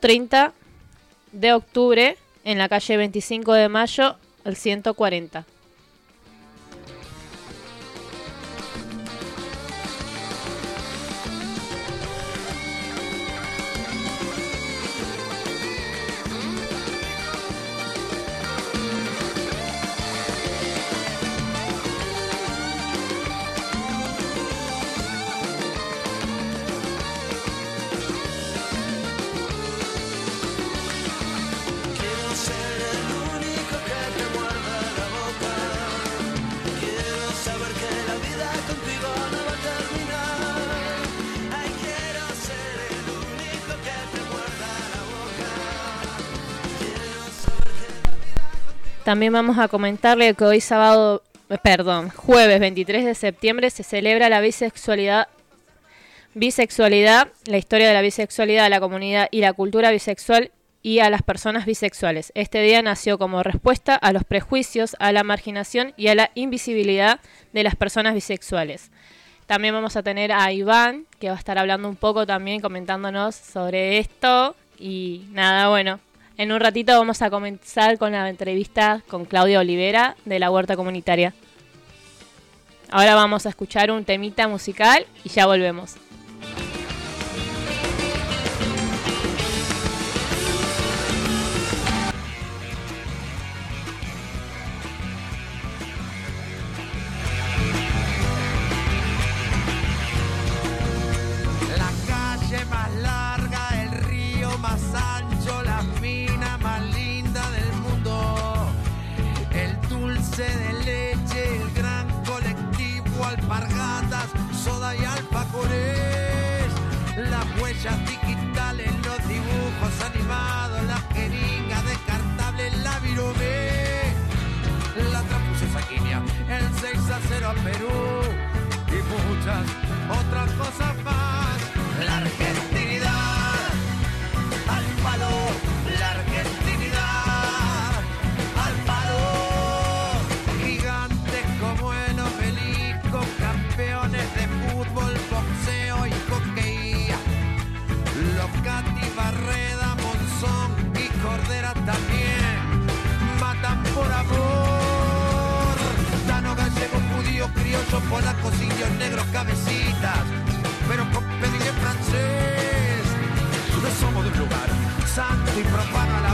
30 de octubre en la calle 25 de mayo, el 140. También vamos a comentarle que hoy sábado, eh, perdón, jueves 23 de septiembre se celebra la bisexualidad bisexualidad, la historia de la bisexualidad, la comunidad y la cultura bisexual y a las personas bisexuales. Este día nació como respuesta a los prejuicios, a la marginación y a la invisibilidad de las personas bisexuales. También vamos a tener a Iván, que va a estar hablando un poco también, comentándonos sobre esto. Y nada, bueno, en un ratito vamos a comenzar con la entrevista con Claudia Olivera de la Huerta Comunitaria. Ahora vamos a escuchar un temita musical y ya volvemos. Santo y profano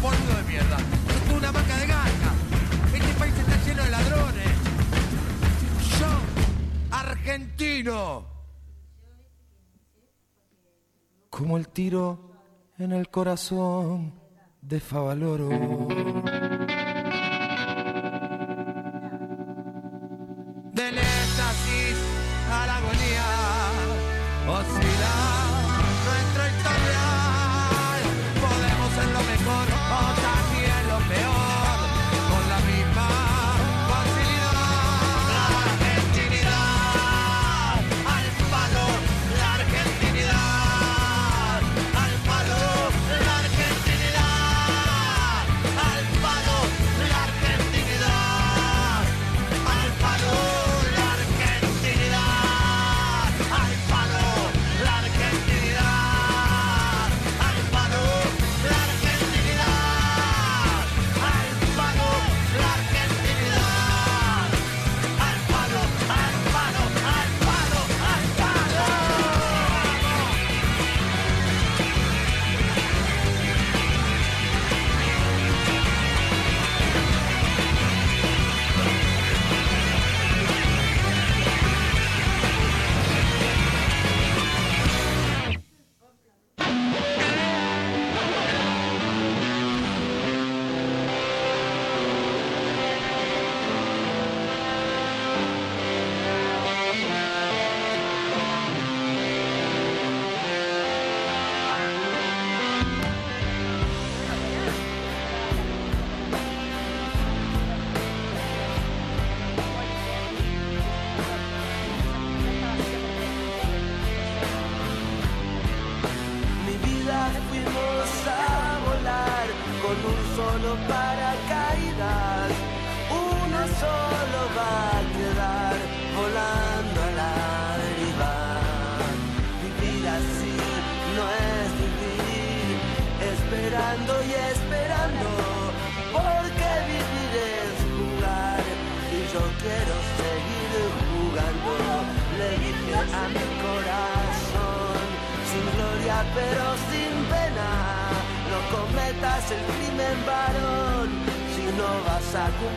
Por polvo de mierda. Una marca de ganja. Este país está lleno de ladrones. Yo, argentino. Como el tiro en el corazón de Favaloro. Del éxtasis a la agonía. Oh, sí.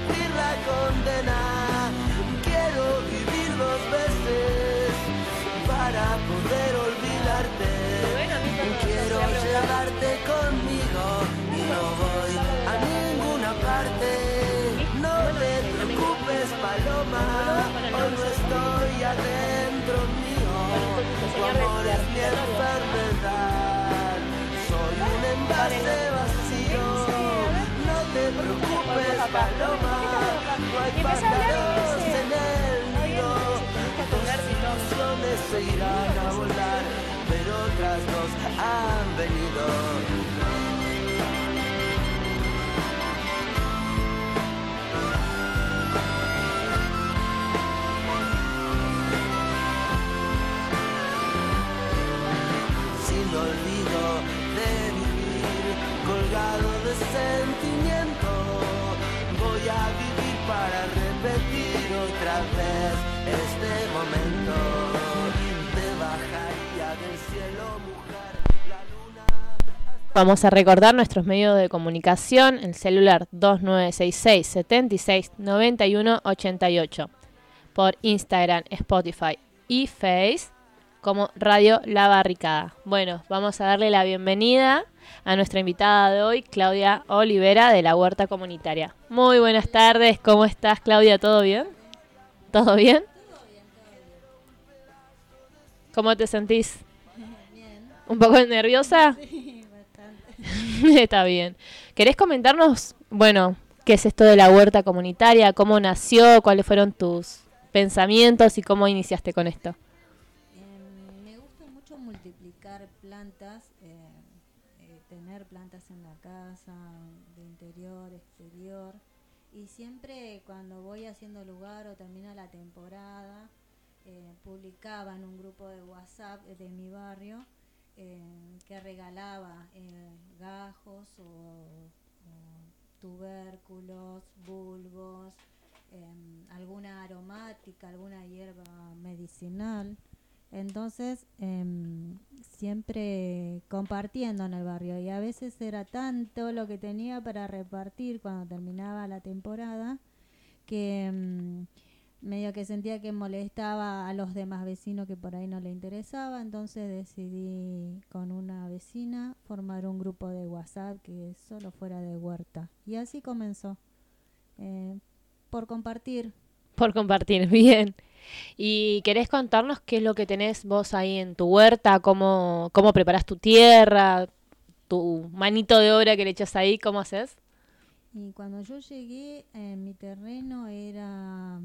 Cumplir la condena. Quiero vivir dos veces para poder olvidarte. Quiero llevarte conmigo y no voy a ninguna parte. No te preocupes, paloma, hoy no estoy adentro mío. Tu amor es mi enfermedad. Soy un envase vacío. No te preocupes, paloma. No hay pájaros en el nido. Tus ilusiones se irán a volar, pero otras dos han venido. sin olvido de vivir, colgado de sentimiento. Voy a vivir para repetir otra vez este momento. Te bajaría del cielo, mujer, la luna. Vamos a recordar nuestros medios de comunicación, el celular 2966 76 91 88, por Instagram, Spotify y Face como Radio La Barricada. Bueno, vamos a darle la bienvenida a nuestra invitada de hoy, Claudia Olivera de la Huerta Comunitaria. Muy buenas tardes, ¿cómo estás Claudia? ¿Todo bien? ¿Todo bien? ¿Cómo te sentís? ¿Un poco nerviosa? Está bien. ¿Querés comentarnos, bueno, qué es esto de la huerta comunitaria? ¿Cómo nació? ¿Cuáles fueron tus pensamientos y cómo iniciaste con esto? De interior, exterior. Y siempre cuando voy haciendo lugar o termina la temporada, eh, publicaba en un grupo de WhatsApp de mi barrio eh, que regalaba eh, gajos o, tubérculos, bulbos, alguna aromática, alguna hierba medicinal. Entonces, em, siempre compartiendo en el barrio. Y a veces era tanto lo que tenía para repartir cuando terminaba la temporada que em, medio que sentía que molestaba a los demás vecinos que por ahí no le interesaba, entonces decidí con una vecina formar un grupo de WhatsApp que solo fuera de huerta. Y así comenzó, eh, por compartir. Por compartir, bien. ¿Y querés contarnos qué es lo que tenés vos ahí en tu huerta? ¿Cómo, cómo tu tierra? ¿Tu manito de obra que le echas ahí? ¿Cómo haces? Y cuando yo llegué, en mi terreno era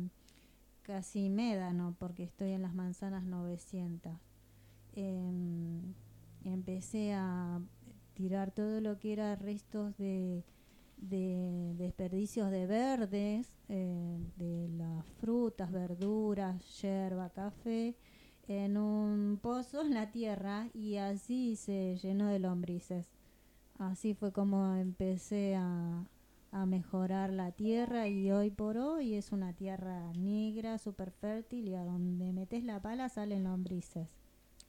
casi médano, porque estoy en las manzanas 900. Em, empecé a tirar todo lo que era restos de, de desperdicios de verdes, eh, de las frutas, verduras, yerba, café, en un pozo en la tierra y así se llenó de lombrices. Así fue como empecé a, a mejorar la tierra y hoy por hoy es una tierra negra, súper fértil y a donde metes la pala salen lombrices.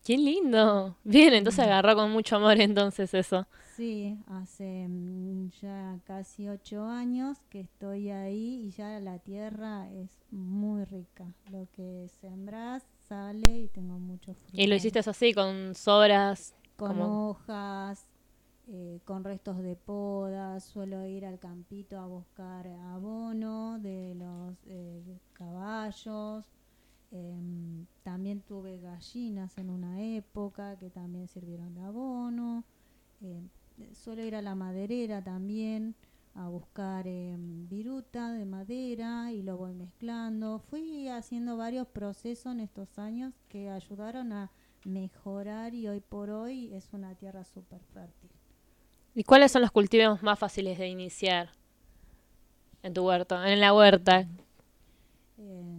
¡Qué lindo! Bien, entonces agarró con mucho amor entonces eso. Sí, hace mm, ya casi ocho años que estoy ahí y ya la tierra es muy rica. Lo que sembras sale y tengo mucho fruto. Y lo hiciste así, con sobras. con como- hojas, eh, con restos de podas. Suelo ir al campito a buscar abono de los eh, caballos. Em, también tuve gallinas en una época que también sirvieron de abono. Em, suelo ir a la maderera también a buscar em, viruta de madera y lo voy mezclando. Fui haciendo varios procesos en estos años que ayudaron a mejorar y hoy por hoy es una tierra súper fértil. ¿Y cuáles son los cultivos más fáciles de iniciar en tu huerto, en la huerta? Eh,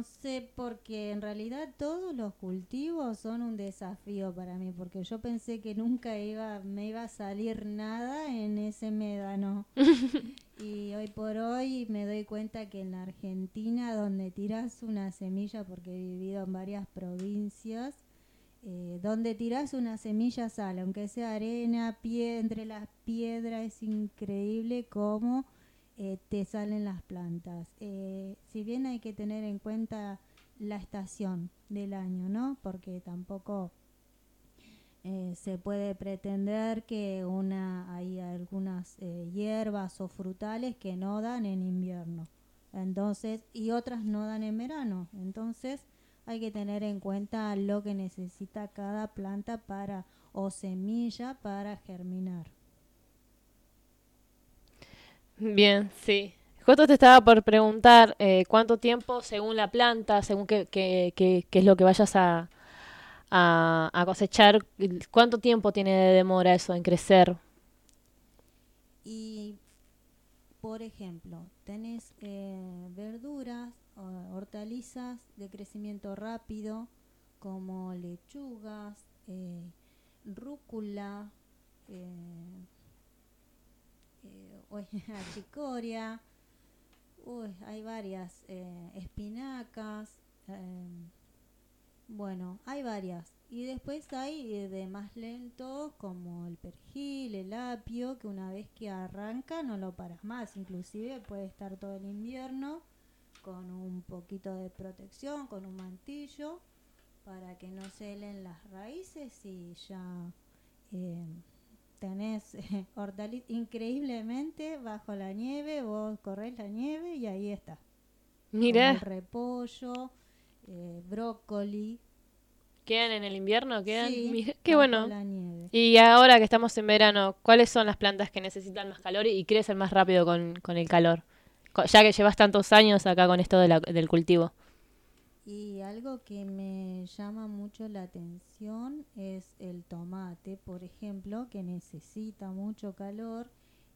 no sé, porque en realidad todos los cultivos son un desafío para mí, porque yo pensé que nunca iba, me iba a salir nada en ese médano. y hoy por hoy me doy cuenta que en la Argentina, donde tiras una semilla, porque he vivido en varias provincias, eh, donde tiras una semilla sale, aunque sea arena, pie, entre las piedras, es increíble cómo eh, te salen las plantas. Eh, si bien hay que tener en cuenta la estación del año, ¿no? Porque tampoco eh, se puede pretender que una hay algunas eh, hierbas o frutales que no dan en invierno. Entonces, y otras no dan en verano. Entonces, hay que tener en cuenta lo que necesita cada planta para o semilla para germinar. Bien, sí. Justo te estaba por preguntar eh, cuánto tiempo, según la planta, según qué, qué, qué- es lo que vayas a, a, cosechar, cuánto tiempo tiene de demora eso en crecer. Y, por ejemplo, tenés eh, verduras, hortalizas de crecimiento rápido, como lechugas, eh, rúcula, eh, eh, uy, achicoria, hay varias, eh, espinacas, eh, bueno, hay varias. Y después hay eh, de más lentos como el perejil, el apio, que una vez que arranca no lo paras más. Inclusive puede estar todo el invierno con un poquito de protección, con un mantillo, para que no se helen las raíces y ya eh, tenés eh, hortalizas increíblemente bajo la nieve, vos corres la nieve y ahí está. Mira, repollo, eh, brócoli. ¿quedan en el invierno? ¿Quedan? Sí, qué bueno. la nieve. Y ahora que estamos en verano, ¿cuáles son las plantas que necesitan más calor y crecen más rápido con, con el calor? Ya que llevas tantos años acá con esto de la- del cultivo. Y algo que me llama mucho la atención es el tomate, por ejemplo, que necesita mucho calor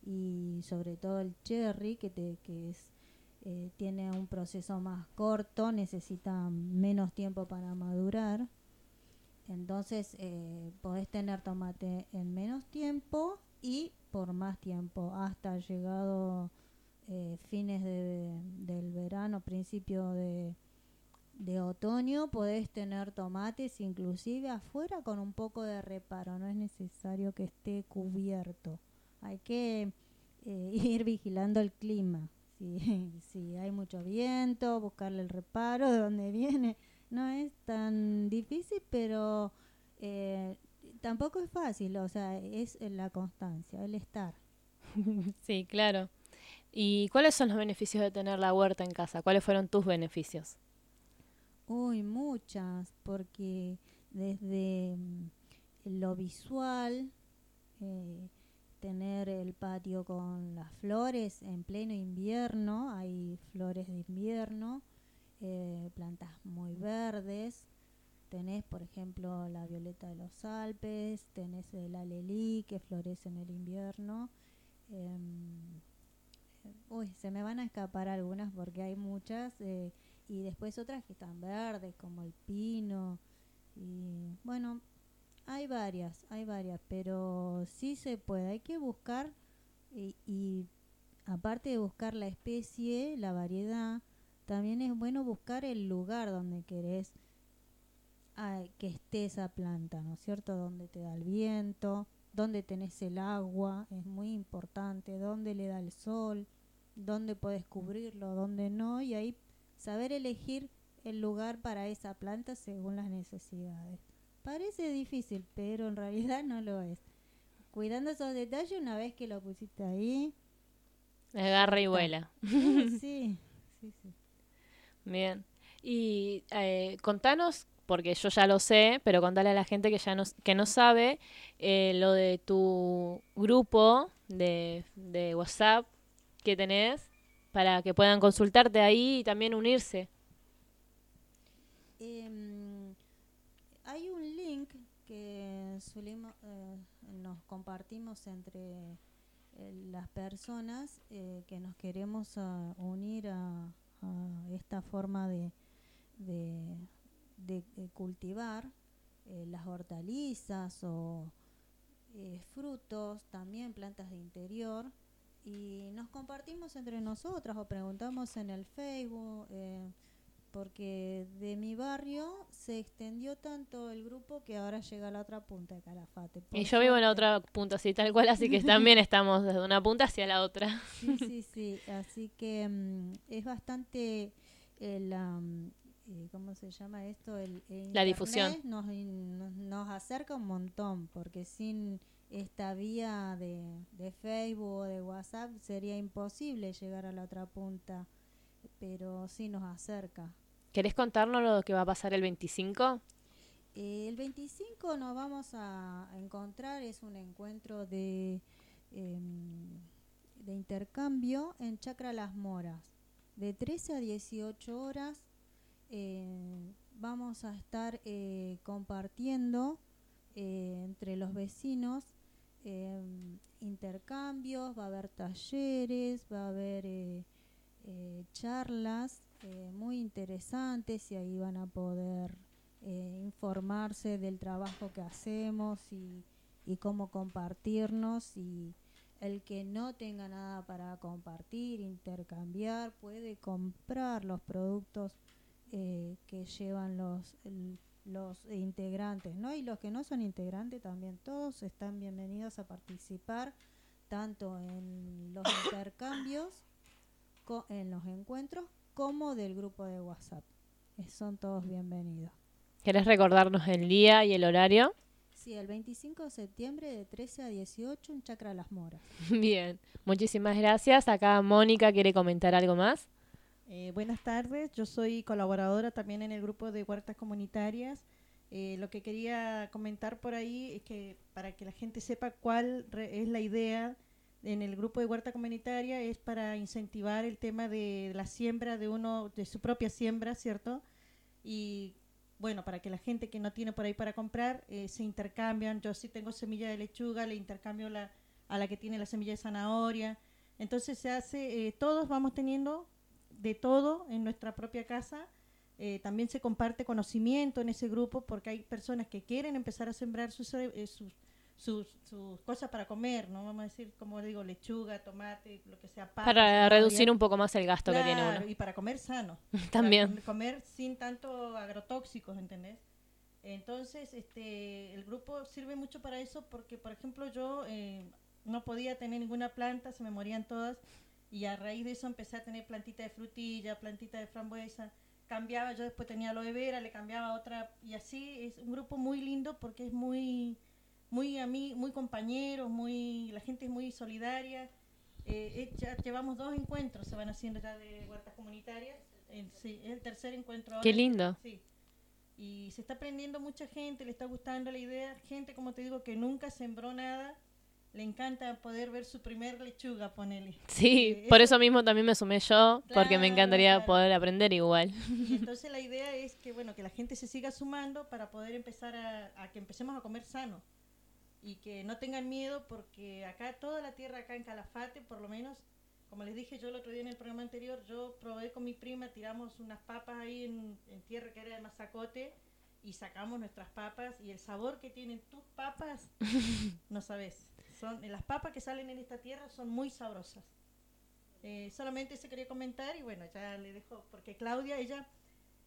y sobre todo el cherry, que, te, que es, eh, tiene un proceso más corto, necesita menos tiempo para madurar. Entonces eh, podés tener tomate en menos tiempo y por más tiempo, hasta llegado eh, fines de- del verano, principio de, de otoño podés tener tomates inclusive afuera con un poco de reparo, no es necesario que esté cubierto. Hay que eh, ir vigilando el clima. Si, hay mucho viento, buscarle el reparo de dónde viene. No es tan difícil, pero eh, tampoco es fácil, o sea, es la constancia, el estar. Sí, claro. ¿Y cuáles son los beneficios de tener la huerta en casa? ¿Cuáles fueron tus beneficios? Uy, muchas, porque desde mm, lo visual, eh, tener el patio con las flores en pleno invierno, hay flores de invierno, eh, plantas muy verdes, tenés por ejemplo la violeta de los Alpes, tenés el alelí que florece en el invierno. em, uy, se me van a escapar algunas porque hay muchas eh, y después otras que están verdes como el pino y bueno, hay varias, hay varias, pero sí se puede, hay que buscar y, aparte de buscar la especie, la variedad, también es bueno buscar el lugar donde querés ah, que esté esa planta, ¿no es cierto? Donde te da el viento, donde tenés el agua, es muy importante, donde le da el sol, donde puedes cubrirlo, donde no, y ahí saber elegir el lugar para esa planta según las necesidades. Parece difícil, pero en realidad no lo es. Cuidando esos detalles, una vez que lo pusiste ahí, Agarra y vuela. sí, sí, sí. Bien. Y eh, contanos, porque yo ya lo sé, pero contale a la gente que ya no, que no sabe, eh, lo de tu grupo de, de WhatsApp que tenés, para que puedan consultarte ahí y también unirse. Em, hay un link que solimos, eh, nos compartimos entre eh, las personas eh, que nos queremos ah, unir a, a esta forma de, de, eh, cultivar eh, las hortalizas o eh, frutos, también plantas de interior y nos compartimos entre nosotras o preguntamos en el Facebook eh, porque de mi barrio se extendió tanto el grupo que ahora llega a la otra punta de Calafate. Y yo vivo en la otra punta, así tal cual, así que también estamos desde una punta hacia la otra. Sí, sí, sí. Así que mm, es bastante mm, eh, ¿cómo se llama esto? El, el La difusión. Nos, nos acerca un montón, porque sin esta vía de, de Facebook o de WhatsApp sería imposible llegar a la otra punta, pero sí nos acerca. ¿Querés contarnos lo que va a pasar el 25? Eh, el 25 nos vamos a encontrar, es un encuentro de, em, de intercambio en Chacra Las Moras. De 13 a 18 horas eh, vamos a estar eh, compartiendo entre los vecinos em, intercambios, va a haber talleres, va a haber eh, eh, charlas eh, muy interesantes y ahí van a poder eh, informarse del trabajo que hacemos y, cómo compartirnos y el que no tenga nada para compartir, intercambiar, puede comprar los productos eh, que llevan los, los integrantes, ¿no? Y los que no son integrantes también, todos están bienvenidos a participar tanto en los intercambios, co- en los encuentros, como del grupo de WhatsApp. Eh, Son todos bienvenidos. ¿Querés recordarnos el día y el horario? Sí, el 25 de septiembre de 13 a 18 en Chacra Las Moras. Bien, muchísimas gracias. Acá Mónica quiere comentar algo más. Eh, buenas tardes, yo soy colaboradora también en el grupo de huertas comunitarias. Eh, lo que quería comentar por ahí es que para que la gente sepa cuál re- es la idea en el grupo de huerta comunitaria es para incentivar el tema de la siembra de uno de su propia siembra, ¿cierto? Y bueno, para que la gente que no tiene por ahí para comprar eh, se intercambian. Yo sí tengo semilla de lechuga, le intercambio la, a la que tiene la semilla de zanahoria. Entonces se hace, eh, todos vamos teniendo de todo en nuestra propia casa. Eh, también se comparte conocimiento en ese grupo porque hay personas que quieren empezar a sembrar sus, eh, sus, sus, sus cosas para comer, ¿no? Vamos a decir, como digo, lechuga, tomate, lo que sea. Para reducir un poco más el gasto que tiene uno. Y para comer sano. También. Para comer sin tanto agrotóxicos, ¿entendés? Entonces, este, el grupo sirve mucho para eso porque, por ejemplo, yo eh, no podía tener ninguna planta, se me morían todas. Y a raíz de eso empecé a tener plantita de frutilla, plantita de frambuesa. Cambiaba, yo después tenía aloe vera, le cambiaba otra. Y así es un grupo muy lindo porque es muy, muy a mí, muy compañeros, muy, la gente es muy solidaria. Eh, ya llevamos dos encuentros, se van haciendo ya de huertas comunitarias. El, sí, es el tercer encuentro ahora. Qué lindo. Sí. Y se está aprendiendo mucha gente, le está gustando la idea. Gente, como te digo, que nunca sembró nada, le encanta poder ver su primer lechuga, ponele. Sí, Eh, por eso mismo también me sumé yo, porque me Claro, encantaría claro. poder aprender igual. Y entonces la idea es que, bueno, que la gente se siga sumando para poder empezar a, a que empecemos a comer sano. Y que no tengan miedo porque acá, toda la tierra acá en Calafate, por lo menos, como les dije yo el otro día en el programa anterior, yo probé con mi prima, tiramos unas papas ahí en, en tierra que era de mazacote y sacamos nuestras papas y el sabor que tienen tus papas, no sabes. Son, las papas que salen en esta tierra son muy sabrosas. Eh, solamente se quería comentar y bueno, ya le dejo, porque Claudia, ella,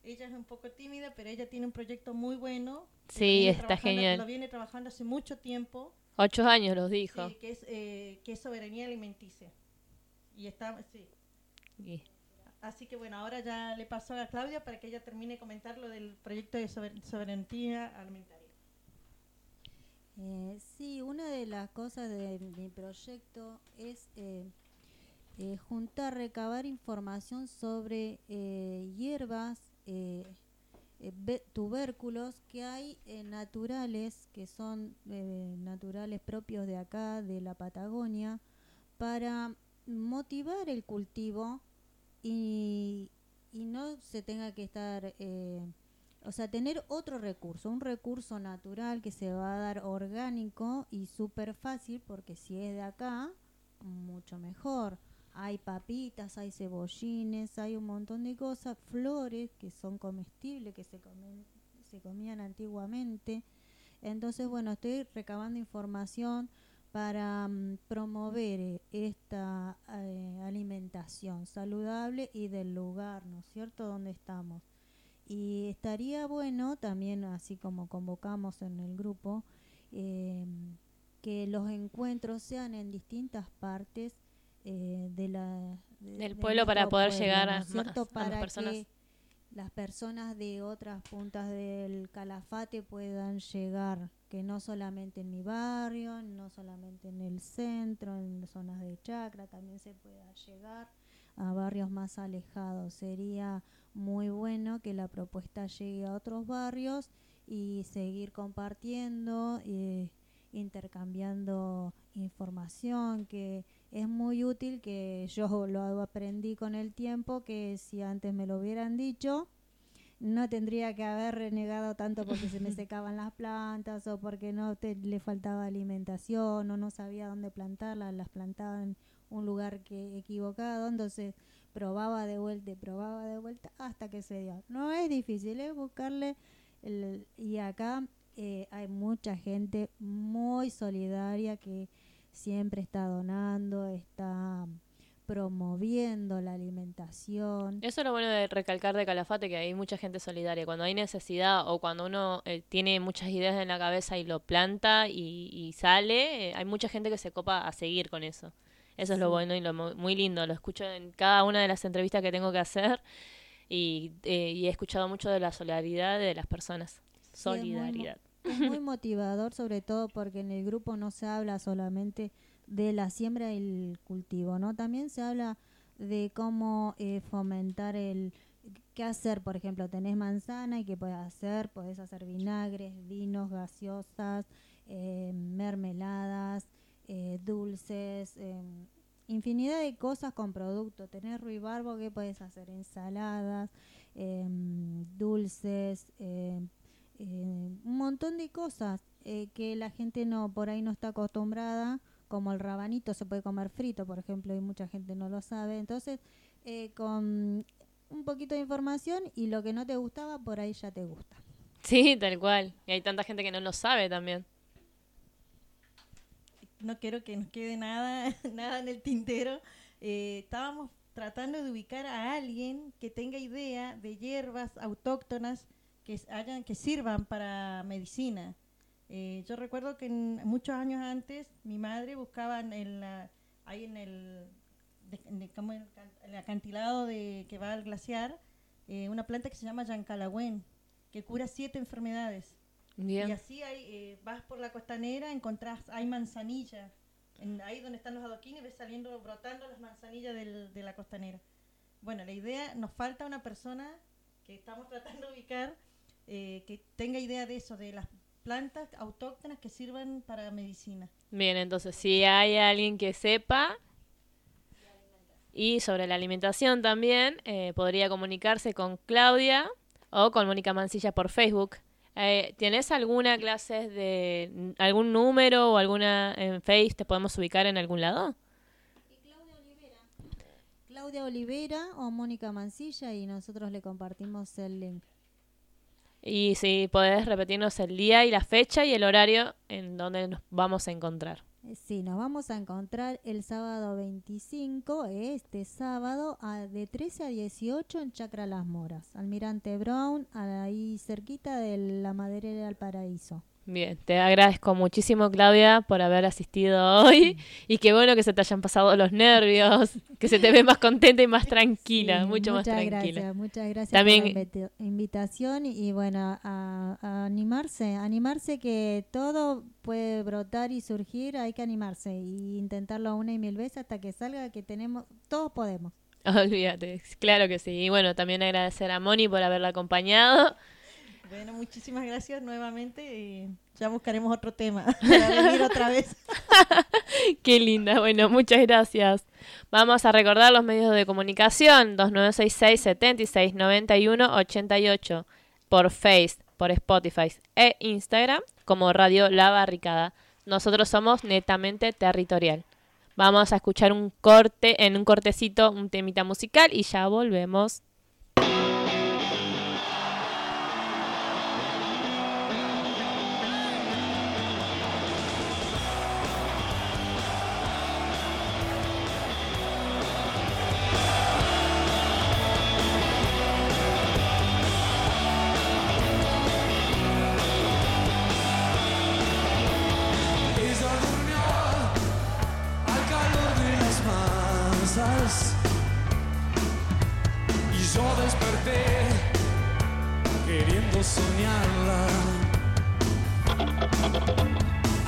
ella es un poco tímida, pero ella tiene un proyecto muy bueno. Sí, está genial. Lo viene trabajando hace mucho tiempo, Ocho años los dijo. sí, que, es, eh, que es soberanía alimenticia. Y está, sí. Y- Así que bueno, ahora ya le paso a Claudia para que ella termine de comentar lo del proyecto de sober- soberanía alimentaria. Eh, sí, una de las cosas de mi proyecto es eh, eh, juntar, recabar información sobre eh, hierbas, eh, tubérculos que hay naturales, que son naturales propios de acá, de la Patagonia, para motivar el cultivo y, y no se tenga que estar... eh, o sea, tener otro recurso, un recurso natural que se va a dar orgánico y súper fácil, porque si es de acá, mucho mejor. Hay papitas, hay cebollines, hay un montón de cosas, flores que son comestibles, que se, comen, se comían antiguamente. Entonces, bueno, estoy recabando información para mm, promover eh, esta eh, alimentación saludable y del lugar, ¿no es cierto?, donde estamos. Y estaría bueno también, así como convocamos en el grupo, eh, que los encuentros sean en distintas partes eh, de la, de- Del de pueblo para poder pueblo, llegar ¿no a más- a las para personas. que las personas de otras puntas del Calafate puedan llegar, que no solamente en mi barrio, no solamente en el centro, en zonas de chacra, también se pueda llegar a barrios más alejados. Sería muy bueno que la propuesta llegue a otros barrios y seguir compartiendo, eh, intercambiando información, que es muy útil, que yo lo aprendí con el tiempo, que si antes me lo hubieran dicho, no tendría que haber renegado tanto porque se me secaban las plantas o porque no te, le faltaba alimentación o no sabía dónde plantarlas, las plantaba en un lugar que equivocado, entonces probaba de vuelta y probaba de vuelta hasta que se dio. No es difícil, es buscarle el- y acá eh, hay mucha gente muy solidaria que siempre está donando, está promoviendo la alimentación. Eso es lo bueno de recalcar de Calafate, que hay mucha gente solidaria. Cuando hay necesidad o cuando uno eh, tiene muchas ideas en la cabeza y lo planta y, sale, eh, hay mucha gente que se copa a seguir con eso. Eso es lo bueno y lo mu- muy lindo. Lo escucho en cada una de las entrevistas que tengo que hacer y, eh, y he escuchado mucho de la solidaridad de las personas. Sí, es muy mo- Solidaridad. Es muy motivador, sobre todo porque en el grupo no se habla solamente de la siembra y el cultivo, ¿no? También se habla de cómo eh, fomentar el qué hacer, por ejemplo, tenés manzana y qué puedes hacer, podés hacer vinagres, vinos, gaseosas, eh, mermeladas, eh, dulces, eh, infinidad de cosas con producto. Tenés ruibarbo, ¿qué puedes hacer? Ensaladas, em, dulces, em, eh, un montón de cosas eh, que la gente no por ahí no está acostumbrada como el rabanito se puede comer frito por ejemplo y mucha gente no lo sabe entonces eh, con un poquito de información y lo que no te gustaba por ahí ya te gusta Sí, tal cual. Y hay tanta gente que no lo sabe también. No quiero que nos quede nada, nada en el tintero. Eh, estábamos tratando de ubicar a alguien que tenga idea de hierbas autóctonas que hayan, que sirvan para medicina. Eh, yo recuerdo que en- muchos años antes mi madre buscaba en ahí en el can- el acantilado de, que va al glaciar, eh, una planta que se llama Yancalagüen, que cura siete enfermedades. Y así hay, eh, vas por la costanera, encontrás, hay manzanilla. En, ahí donde están los adoquines, ves saliendo, brotando las manzanillas del- de la costanera. Bueno, la idea, nos falta una persona que estamos tratando de ubicar, eh, que tenga idea de eso, de las plantas autóctonas que sirvan para medicina. Bien, entonces si hay alguien que sepa y sobre la alimentación también, eh, podría comunicarse con Claudia o con Mónica Mancilla por Facebook. Eh, ¿Tienes alguna clase de algún número o alguna en Face? ¿Te podemos ubicar en algún lado? Claudia Olivera o Mónica Mancilla y nosotros le compartimos el link. Y si podés repetirnos el día y la fecha y el horario en donde nos vamos a encontrar. Eh, Sí, nos vamos a encontrar el sábado 25, este sábado, a- de 13 a 18 en Chacra Las Moras. Almirante Brown, ahí cerquita de la maderera del paraíso. Bien, te agradezco muchísimo Claudia por haber asistido hoy y qué bueno que se te hayan pasado los nervios, que se te ve más contenta y más tranquila, Sí, mucho más tranquila. Gracias, muchas gracias También- por la invita- invitación y, y bueno, a, a animarse, animarse que todo puede brotar y surgir, hay que animarse y intentarlo una y mil veces hasta que salga que tenemos, todos podemos. Olvídate, claro que sí. Y bueno, también agradecer a Moni por haberla acompañado. Bueno, muchísimas gracias nuevamente. y ya buscaremos otro tema para venir otra vez. Qué linda, bueno, muchas gracias. Vamos a recordar los medios de comunicación 2966 76 91 88 por Face, por Spotify e Instagram como Radio La Barricada. Nosotros somos netamente territorial. Vamos a escuchar un corte, en un cortecito, un temita musical y ya volvemos. Yo desperté queriendo soñarla.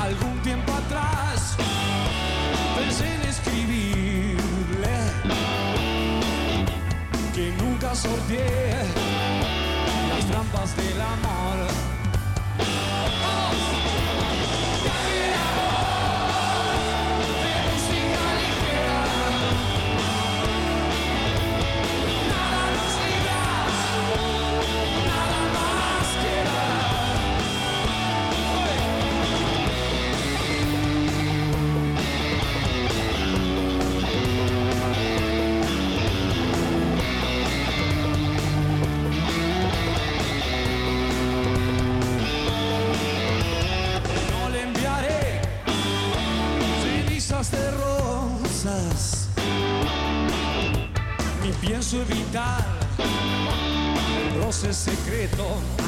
Algún tiempo atrás pensé en escribirle que nunca sorteé las trampas del amor. Evitar el roce secreto.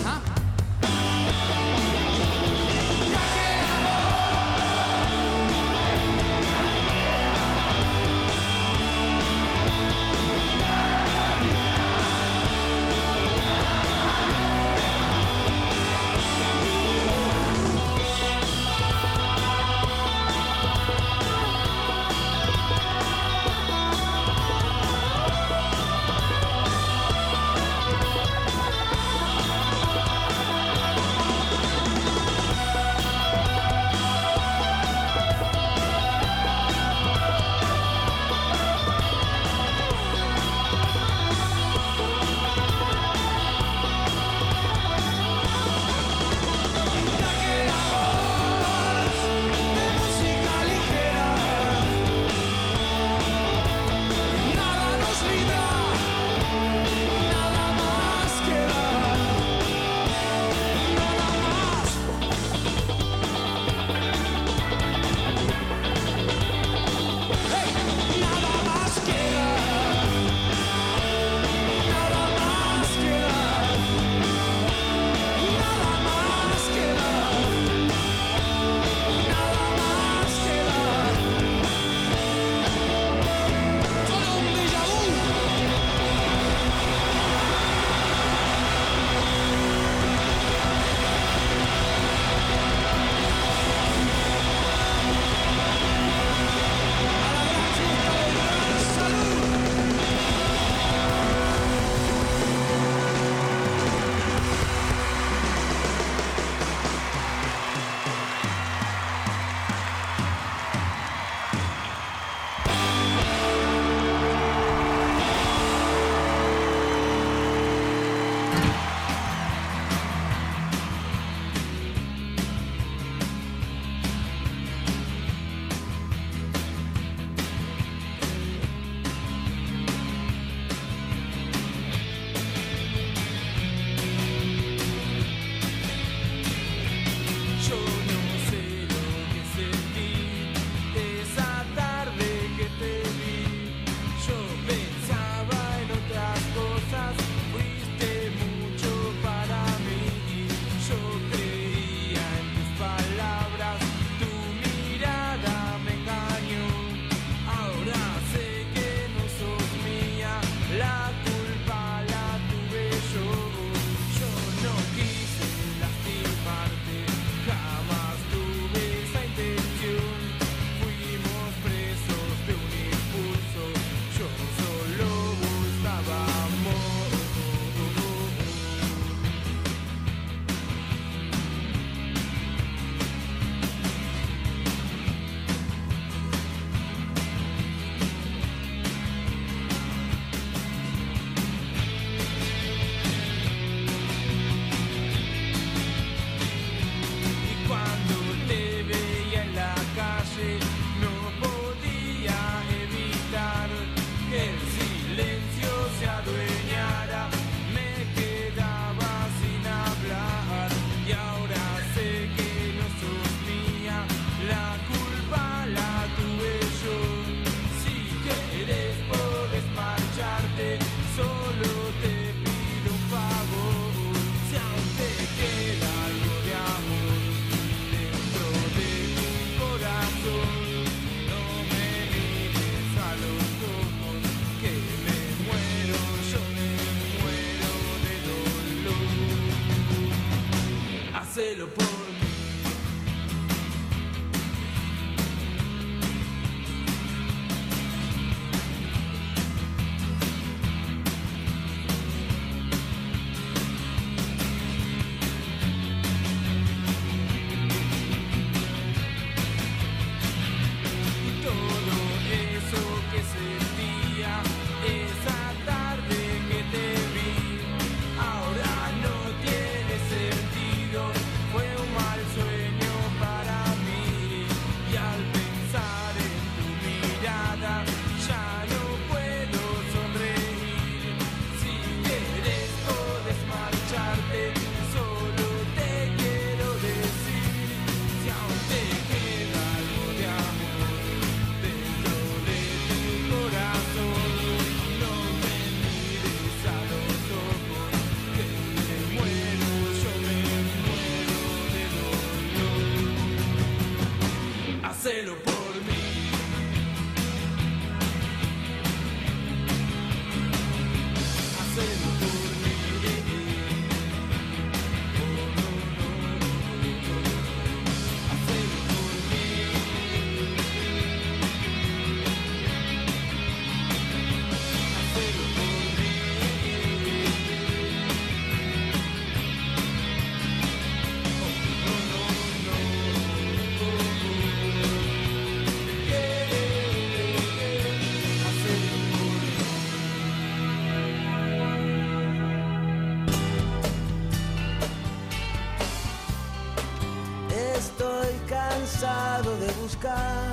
干。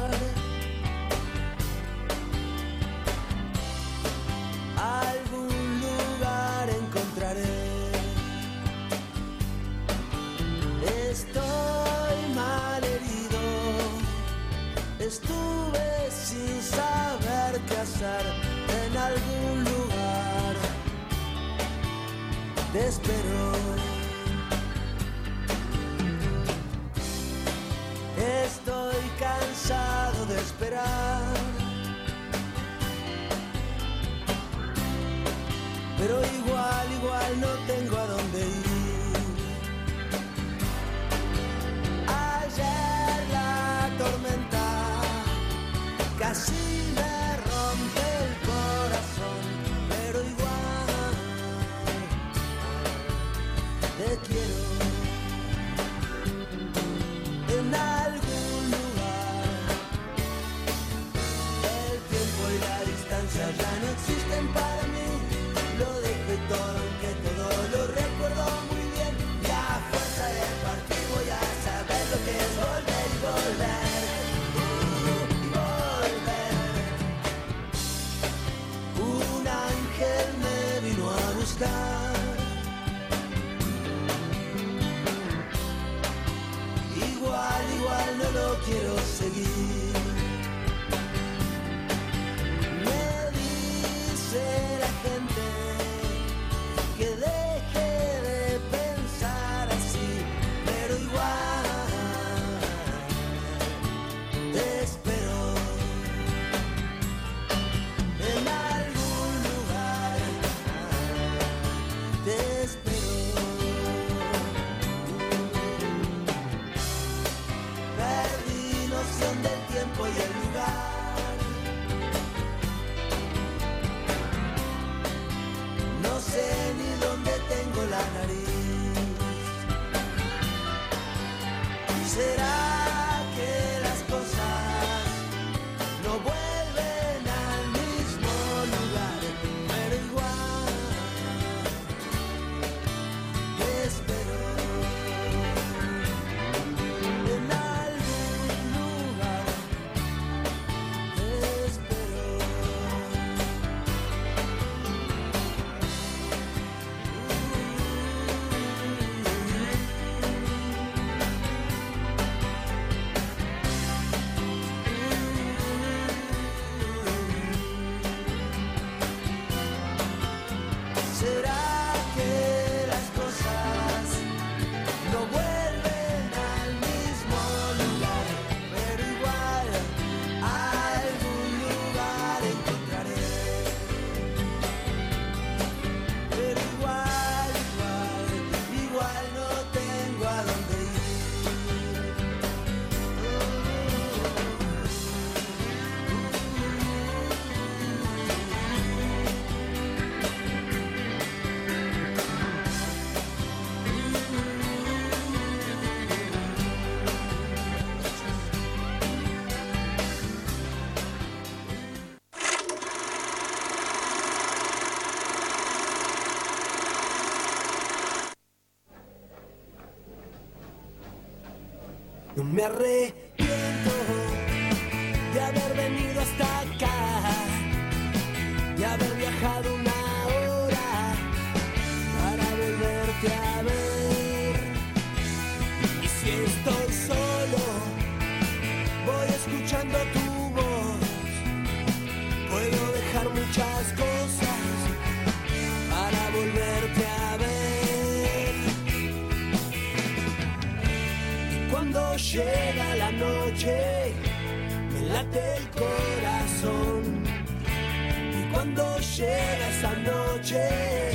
Me arrepiento de haber venido hasta acá, llega la noche, me late el corazón. Y cuando llega esa noche,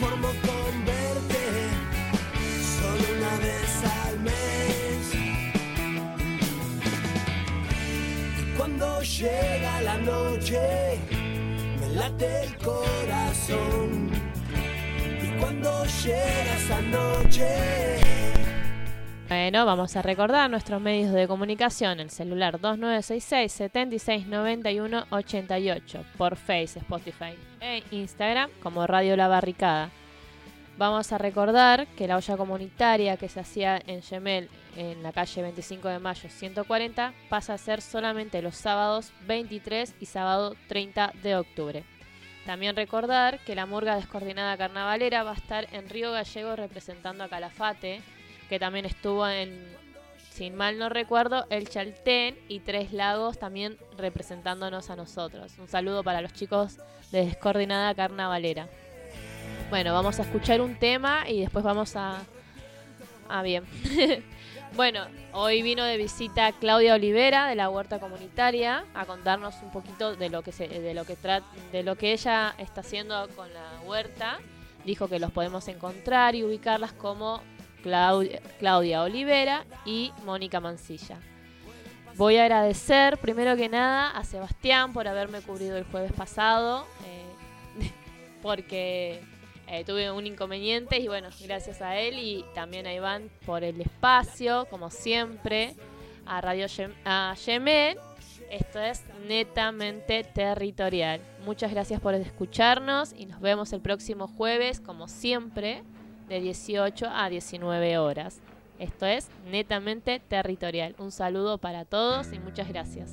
conformo con verte solo una vez al mes. Y cuando llega la noche, me late el corazón. Y cuando llega esa noche, Bueno, vamos a recordar nuestros medios de comunicación, el celular 2966 7691 88 por Face, Spotify e Instagram como Radio La Barricada. Vamos a recordar que la olla comunitaria que se hacía en Yemel en la calle 25 de mayo 140 pasa a ser solamente los sábados 23 y sábado 30 de octubre. También recordar que la murga descoordinada carnavalera va a estar en Río Gallego representando a Calafate, que también estuvo en, sin mal no recuerdo, el Chaltén y Tres Lagos también representándonos a nosotros. Un saludo para los chicos de Descoordinada Carnavalera. Bueno, vamos a escuchar un tema y después vamos a... Ah, bien. bueno, hoy vino de visita Claudia Olivera de la Huerta Comunitaria a contarnos un poquito de lo que se, de lo que tra- de lo que ella está haciendo con la huerta. Dijo que los podemos encontrar y ubicarlas como Claudia, Olivera y Mónica Mancilla. Voy a agradecer primero que nada a Sebastián por haberme cubrido el jueves pasado, eh, porque eh, tuve un inconveniente y bueno, gracias a él y también a Iván por el espacio, como siempre, a Radio Yemen. Esto es netamente territorial. Muchas gracias por escucharnos y nos vemos el próximo jueves, como siempre, de 18 a 19 horas. Esto es netamente territorial. Un saludo para todos y muchas gracias.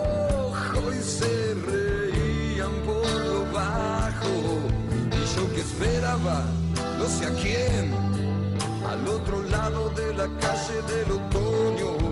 esperaba, no sé a quién, al otro lado de la calle del otoño.